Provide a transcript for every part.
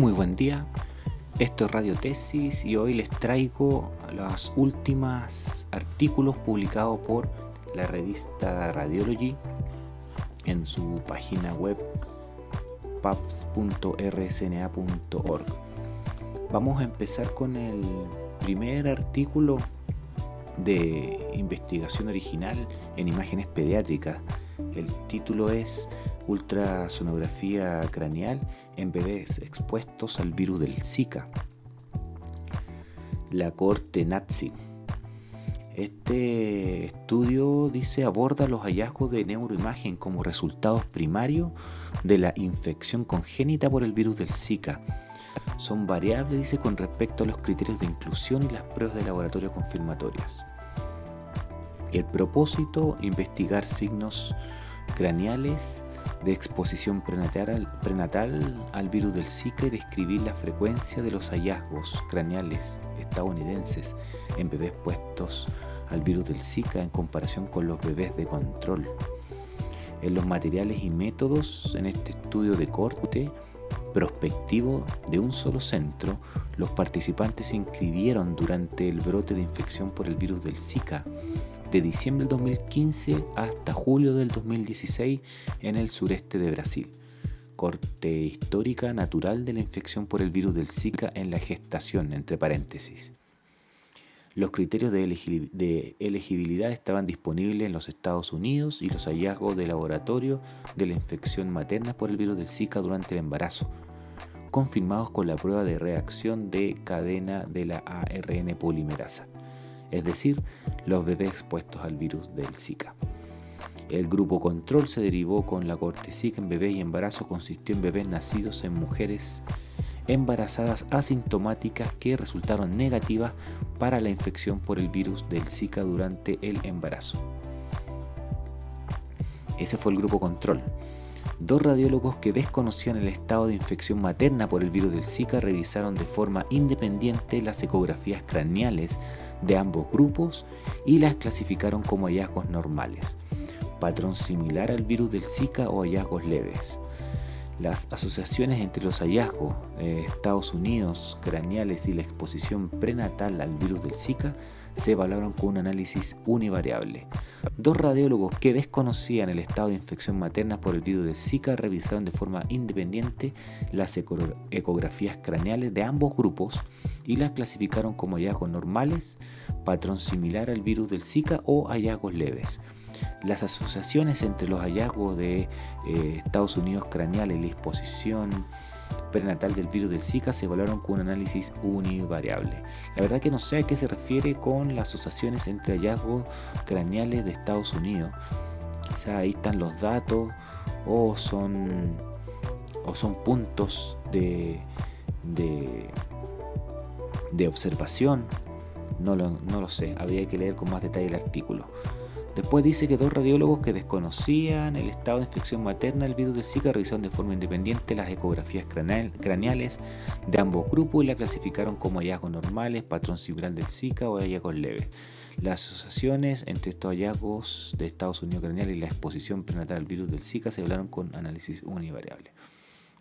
Muy buen día, esto es Radio Tesis y hoy les traigo los últimos artículos publicados por la revista Radiology en su página web pubs.rsna.org. Vamos a empezar con el primer artículo de investigación original en imágenes pediátricas. El título es Ultrasonografía craneal en bebés expuestos al virus del Zika. La corte nazi. Este estudio dice aborda los hallazgos de neuroimagen como resultados primarios de la infección congénita por el virus del Zika. Son variables, dice, con respecto a los criterios de inclusión y las pruebas de laboratorio confirmatorias. El propósito, investigar signos craneales de exposición prenatal, prenatal, al virus del Zika y describir la frecuencia de los hallazgos craneales estadounidenses en bebés puestos al virus del Zika en comparación con los bebés de control. En los materiales y métodos en este estudio de corte prospectivo de un solo centro, los participantes se inscribieron durante el brote de infección por el virus del Zika de diciembre del 2015 hasta julio del 2016 en el sureste de Brasil. Corte histórica natural de la infección por el virus del Zika en la gestación, entre paréntesis. Los criterios de, elegibilidad estaban disponibles en los Estados Unidos y los hallazgos de laboratorio de la infección materna por el virus del Zika durante el embarazo, confirmados con la prueba de reacción de cadena de la ARN polimerasa es decir, los bebés expuestos al virus del Zika. El grupo control se derivó con la corte Zika en bebés y embarazo consistió en bebés nacidos en mujeres embarazadas asintomáticas que resultaron negativas para la infección por el virus del Zika durante el embarazo. Ese fue el grupo control. Dos radiólogos que desconocían el estado de infección materna por el virus del Zika revisaron de forma independiente las ecografías craneales de ambos grupos y las clasificaron como hallazgos normales, patrón similar al virus del Zika o hallazgos leves. Las asociaciones entre los hallazgos de Estados Unidos craneales y la exposición prenatal al virus del Zika se evaluaron con un análisis univariable. Dos radiólogos que desconocían el estado de infección materna por el virus del Zika revisaron de forma independiente las ecografías craneales de ambos grupos y las clasificaron como hallazgos normales, patrón similar al virus del Zika o hallazgos leves. Las asociaciones entre los hallazgos de eh, Estados Unidos craneal y la exposición prenatal del virus del Zika se evaluaron con un análisis univariable. La verdad que no sé a qué se refiere con las asociaciones entre hallazgos craneales de Estados Unidos. Quizá ahí están los datos o son, o son puntos de, de, de observación. No lo, no lo sé, habría que leer con más detalle el artículo. Después dice que dos radiólogos que desconocían el estado de infección materna del virus del Zika revisaron de forma independiente las ecografías craneales de ambos grupos y la clasificaron como hallazgos normales, patrón similar del Zika o hallazgos leves. Las asociaciones entre estos hallazgos de Estados Unidos craneal y la exposición prenatal al virus del Zika se hablaron con análisis univariable.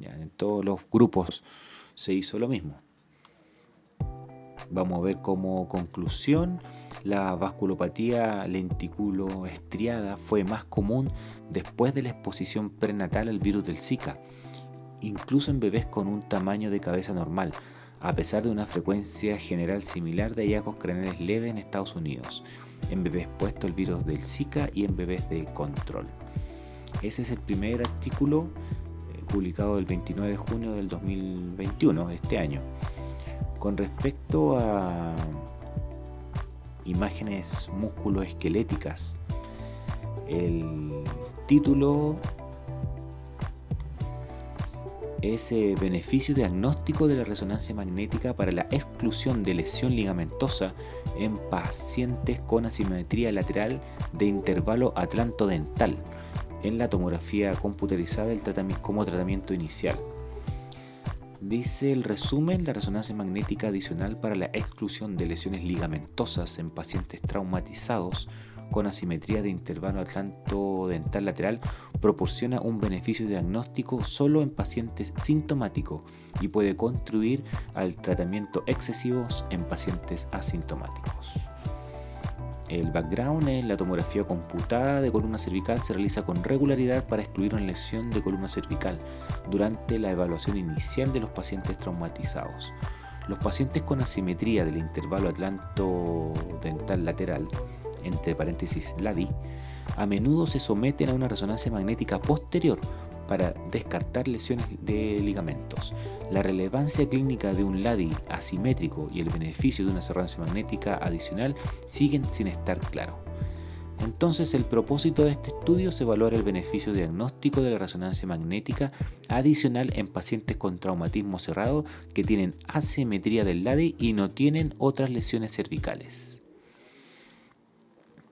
En todos los grupos se hizo lo mismo. Vamos a ver como conclusión la vasculopatía lenticulo-estriada fue más común después de la exposición prenatal al virus del Zika, incluso en bebés con un tamaño de cabeza normal, a pesar de una frecuencia general similar de hallazgos craneales leves en Estados Unidos, en bebés expuestos al virus del Zika y en bebés de control. Ese es el primer artículo eh, publicado el 29 de junio del 2021, este año. Con respecto a imágenes musculoesqueléticas. El título es eh, beneficio diagnóstico de la resonancia magnética para la exclusión de lesión ligamentosa en pacientes con asimetría lateral de intervalo atlantodental en la tomografía computarizada como tratamiento inicial. Dice el resumen, la resonancia magnética adicional para la exclusión de lesiones ligamentosas en pacientes traumatizados con asimetría de intervalo atlanto-dental lateral proporciona un beneficio diagnóstico solo en pacientes sintomáticos y puede contribuir al tratamiento excesivo en pacientes asintomáticos. El background es la tomografía computada de columna cervical se realiza con regularidad para excluir una lesión de columna cervical durante la evaluación inicial de los pacientes traumatizados. Los pacientes con asimetría del intervalo atlanto-dental lateral, entre paréntesis LADI, a menudo se someten a una resonancia magnética posterior para descartar lesiones de ligamentos. La relevancia clínica de un LADI asimétrico y el beneficio de una resonancia magnética adicional siguen sin estar claros. Entonces el propósito de este estudio es evaluar el beneficio diagnóstico de la resonancia magnética adicional en pacientes con traumatismo cerrado que tienen asimetría del LADI y no tienen otras lesiones cervicales.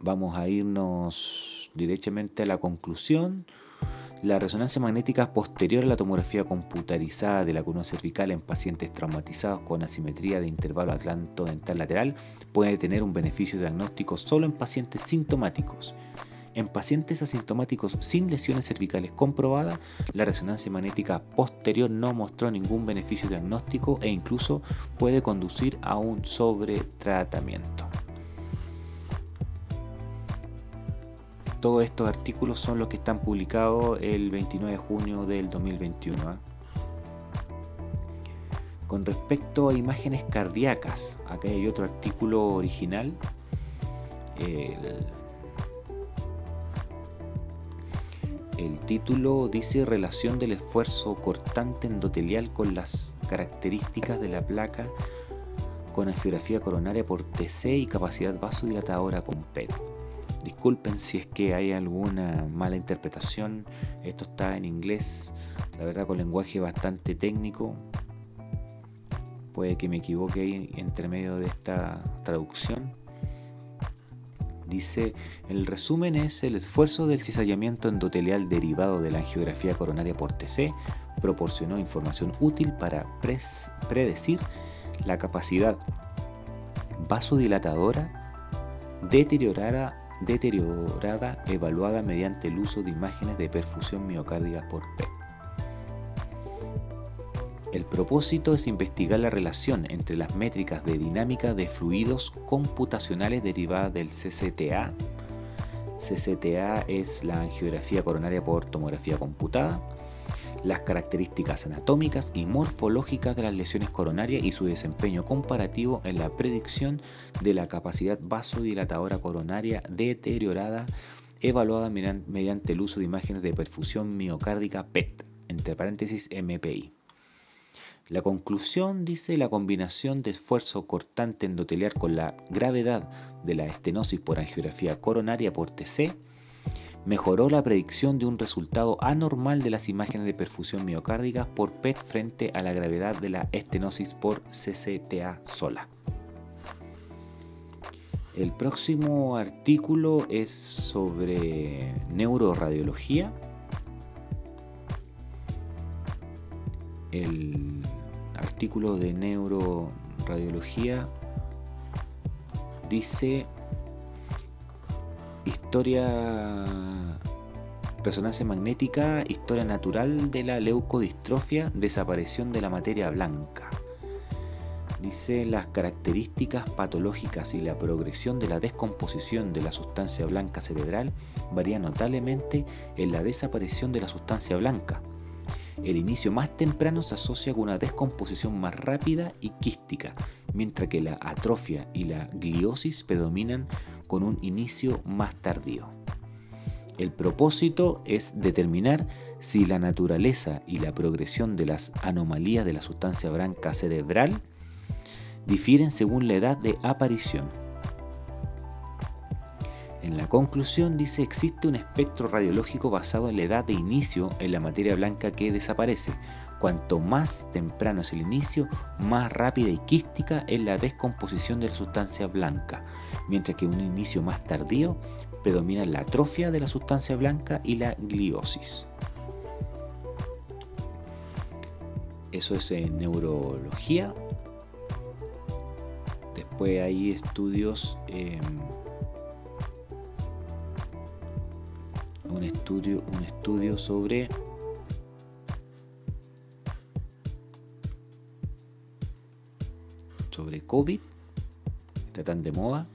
Vamos a irnos directamente a la conclusión. La resonancia magnética posterior a la tomografía computarizada de la columna cervical en pacientes traumatizados con asimetría de intervalo atlanto-dental lateral puede tener un beneficio diagnóstico solo en pacientes sintomáticos. En pacientes asintomáticos sin lesiones cervicales comprobadas, la resonancia magnética posterior no mostró ningún beneficio diagnóstico e incluso puede conducir a un sobretratamiento. Todos estos artículos son los que están publicados el 29 de junio del 2021. ¿ah? Con respecto a imágenes cardíacas, acá hay otro artículo original. El, título dice relación del esfuerzo cortante endotelial con las características de la placa con angiografía coronaria por TC y capacidad vasodilatadora con PET. Disculpen si es que hay alguna mala interpretación. Esto está en inglés, la verdad con lenguaje bastante técnico. Puede que me equivoque ahí entre medio de esta traducción. Dice, el resumen es el esfuerzo del cizallamiento endotelial derivado de la angiografía coronaria por TC proporcionó información útil para predecir la capacidad vasodilatadora deteriorada deteriorada evaluada mediante el uso de imágenes de perfusión miocárdica por PET. El propósito es investigar la relación entre las métricas de dinámica de fluidos computacionales derivadas del CCTA. CCTA es la angiografía coronaria por tomografía computada las características anatómicas y morfológicas de las lesiones coronarias y su desempeño comparativo en la predicción de la capacidad vasodilatadora coronaria deteriorada evaluada mediante el uso de imágenes de perfusión miocárdica PET, entre paréntesis MPI. La conclusión dice la combinación de esfuerzo cortante endoteliar con la gravedad de la estenosis por angiografía coronaria por TC mejoró la predicción de un resultado anormal de las imágenes de perfusión miocárdica por PET frente a la gravedad de la estenosis por CCTA sola. El próximo artículo es sobre neuroradiología. El artículo de neuroradiología dice historia resonancia magnética, historia natural de la leucodistrofia, desaparición de la materia blanca. Dice las características patológicas y la progresión de la descomposición de la sustancia blanca cerebral varía notablemente en la desaparición de la sustancia blanca. El inicio más temprano se asocia con una descomposición más rápida y quística, mientras que la atrofia y la gliosis predominan con un inicio más tardío. El propósito es determinar si la naturaleza y la progresión de las anomalías de la sustancia blanca cerebral difieren según la edad de aparición. En la conclusión dice existe un espectro radiológico basado en la edad de inicio en la materia blanca que desaparece, Cuanto más temprano es el inicio, más rápida y quística es la descomposición de la sustancia blanca, mientras que un inicio más tardío predomina la atrofia de la sustancia blanca y la gliosis. Eso es en neurología. Después hay estudios em, estudio, un estudio sobre COVID, está tan de moda.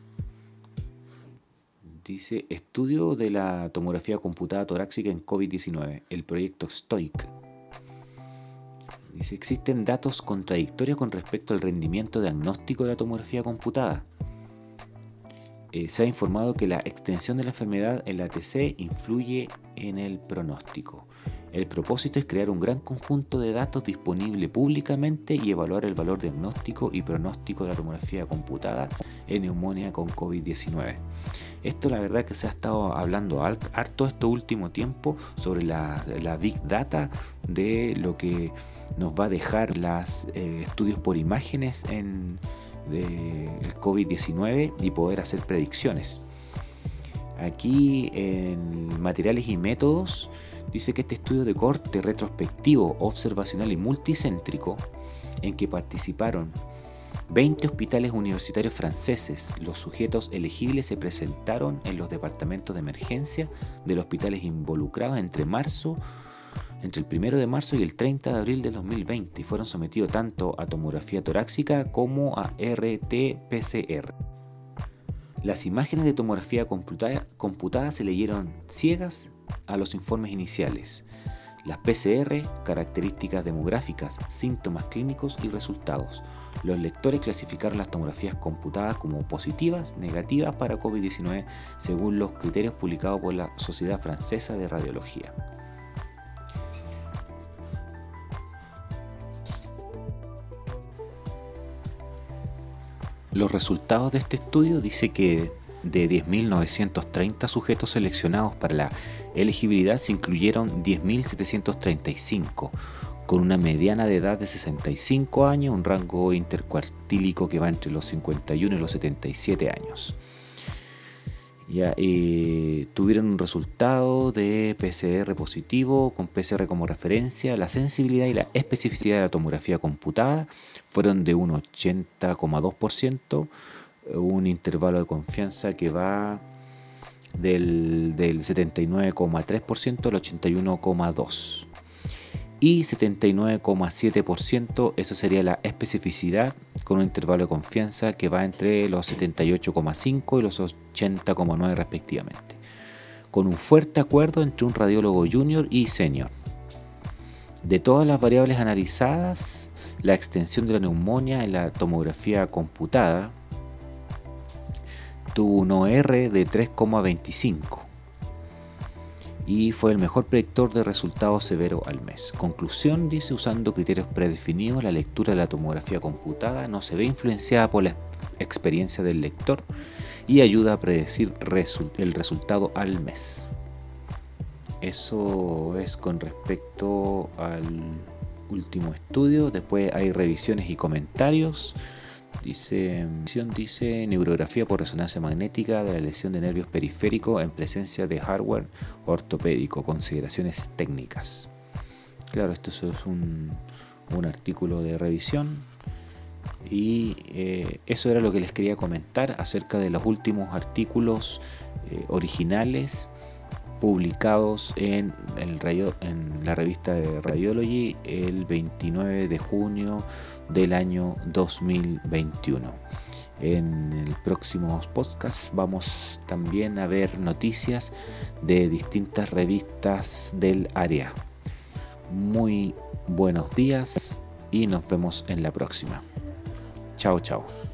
Dice estudio de la tomografía computada torácica en COVID-19, el proyecto STOIC. Dice existen datos contradictorios con respecto al rendimiento diagnóstico de la tomografía computada. Eh, se ha informado que la extensión de la enfermedad en la ATC influye en el pronóstico. El propósito es crear un gran conjunto de datos disponible públicamente y evaluar el valor diagnóstico y pronóstico de la tomografía computada en neumonía con COVID-19. Esto la verdad que se ha estado hablando harto este último tiempo sobre la, big data de lo que nos va a dejar los eh, estudios por imágenes en del COVID-19 y poder hacer predicciones. Aquí en materiales y métodos dice que este estudio de corte retrospectivo, observacional y multicéntrico, en que participaron 20 hospitales universitarios franceses, los sujetos elegibles se presentaron en los departamentos de emergencia de los hospitales involucrados entre marzo entre el 1 de marzo y el 30 de abril de 2020 y fueron sometidos tanto a tomografía torácica como a RT-PCR. Las imágenes de tomografía computada, se leyeron ciegas a los informes iniciales. Las PCR, características demográficas, síntomas clínicos y resultados. Los lectores clasificaron las tomografías computadas como positivas, negativas para COVID-19 según los criterios publicados por la Sociedad Francesa de Radiología. Los resultados de este estudio dice que de 10.930 sujetos seleccionados para la elegibilidad se incluyeron 10.735, con una mediana de edad de 65 años, un rango intercuartílico que va entre los 51 y los 77 años. Ya, tuvieron un resultado de PCR positivo con PCR como referencia. La sensibilidad y la especificidad de la tomografía computada fueron de un 80,2%, un intervalo de confianza que va del, del 79,3% al 81,2% y 79,7%, eso sería la especificidad con un intervalo de confianza que va entre los 78,5 y los 80,9 respectivamente, con un fuerte acuerdo entre un radiólogo junior y senior. De todas las variables analizadas, la extensión de la neumonía en la tomografía computada tuvo un OR de 3,25 y fue el mejor predictor de resultados severos al mes. Conclusión, dice, usando criterios predefinidos, la lectura de la tomografía computada no se ve influenciada por la experiencia del lector y ayuda a predecir el resultado al mes. Eso es con respecto al último estudio. Después hay revisiones y comentarios. Dice, dice neurografía por resonancia magnética de la lesión de nervios periféricos en presencia de hardware ortopédico, consideraciones técnicas. Claro, esto es un, artículo de revisión y eh, eso era lo que les quería comentar acerca de los últimos artículos eh, originales publicados en, el en la revista de Radiology el 29 de junio del año 2021. En el próximo podcast vamos también a ver noticias de distintas revistas del área. Muy buenos días y nos vemos en la próxima. Chao, chao.